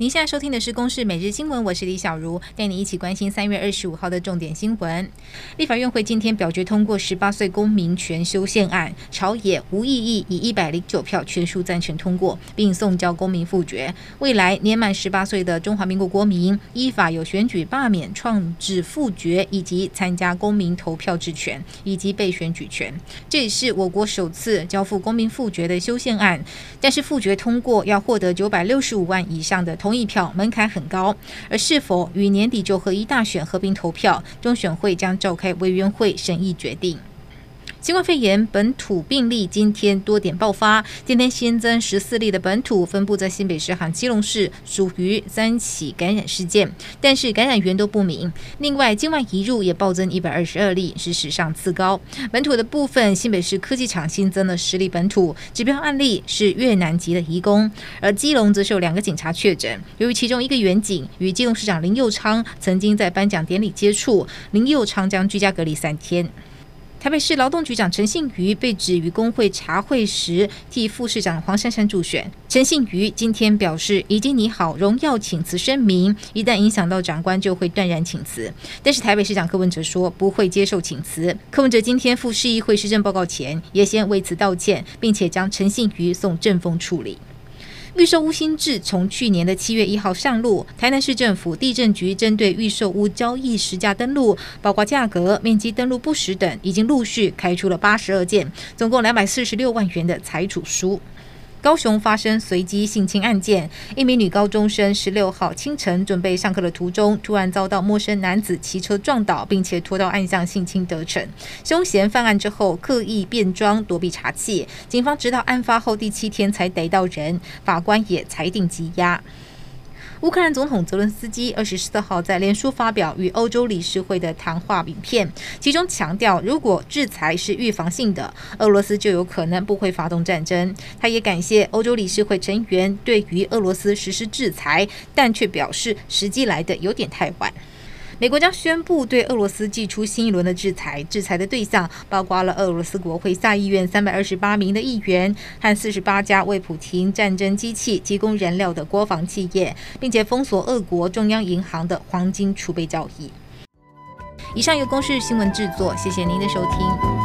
您现在收听的是《公视每日新闻》，我是李小茹，带你一起关心三月二十五号的重点新闻。立法院会今天表决通过十八岁公民权修宪案，朝野无异议，以一百零九票全数赞成通过，并送交公民复决。未来年满十八岁的中华民国国民，依法有选举、罢免、创制、复决以及参加公民投票之权，以及被选举权。这也是我国首次交付公民复决的修宪案。但是复决通过要获得九百六十五万以上的同。同意票门槛很高，而是否与年底就合一大选合并投票，中选会将召开委员会审议决定。新冠肺炎本土病例今天多点爆发，今天新增十四例的本土，分布在新北市和基隆市，属于三起感染事件，但是感染源都不明。另外，境外移入也暴增一百二十二例，是史上次高。本土的部分，新北市科技厂新增了十例本土，指标案例是越南籍的移工，而基隆则是有两个警察确诊，由于其中一个员警与基隆市长林佑昌曾经在颁奖典礼接触，林佑昌将居家隔离三天。台北市劳动局长陈信瑜被指于工会茶会时替副市长黄珊珊助选。陈信瑜今天表示已经拟好荣耀请辞声明，一旦影响到长官就会断然请辞。但是台北市长柯文哲说不会接受请辞。柯文哲今天赴市议会施政报告前也先为此道歉，并且将陈信瑜送政风处理。预售屋新制从去年的七月一号上路，台南市政府地震局针对预售屋交易实价登录、包括价格、面积登录不实等，已经陆续开出了八十二件，总共两百四十六万元的裁处书。高雄发生随机性侵案件，一名女高中生十六号清晨准备上课的途中，突然遭到陌生男子骑车撞倒，并且拖到岸上性侵得逞。凶嫌犯案之后刻意变装躲避查缉，警方直到案发后第七天才逮到人，法官也裁定羁押。乌克兰总统泽伦斯基二十四号在脸书发表与欧洲理事会的谈话影片，其中强调，如果制裁是预防性的，俄罗斯就有可能不会发动战争。他也感谢欧洲理事会成员对于俄罗斯实施制裁，但却表示时机来得有点太晚。美国将宣布对俄罗斯寄出新一轮的制裁，制裁的对象包括了俄罗斯国会下议院三百二十八名的议员和四十八家为普京战争机器提供燃料的国防企业，并且封锁俄国中央银行的黄金储备交易。以上由公视新闻制作，谢谢您的收听。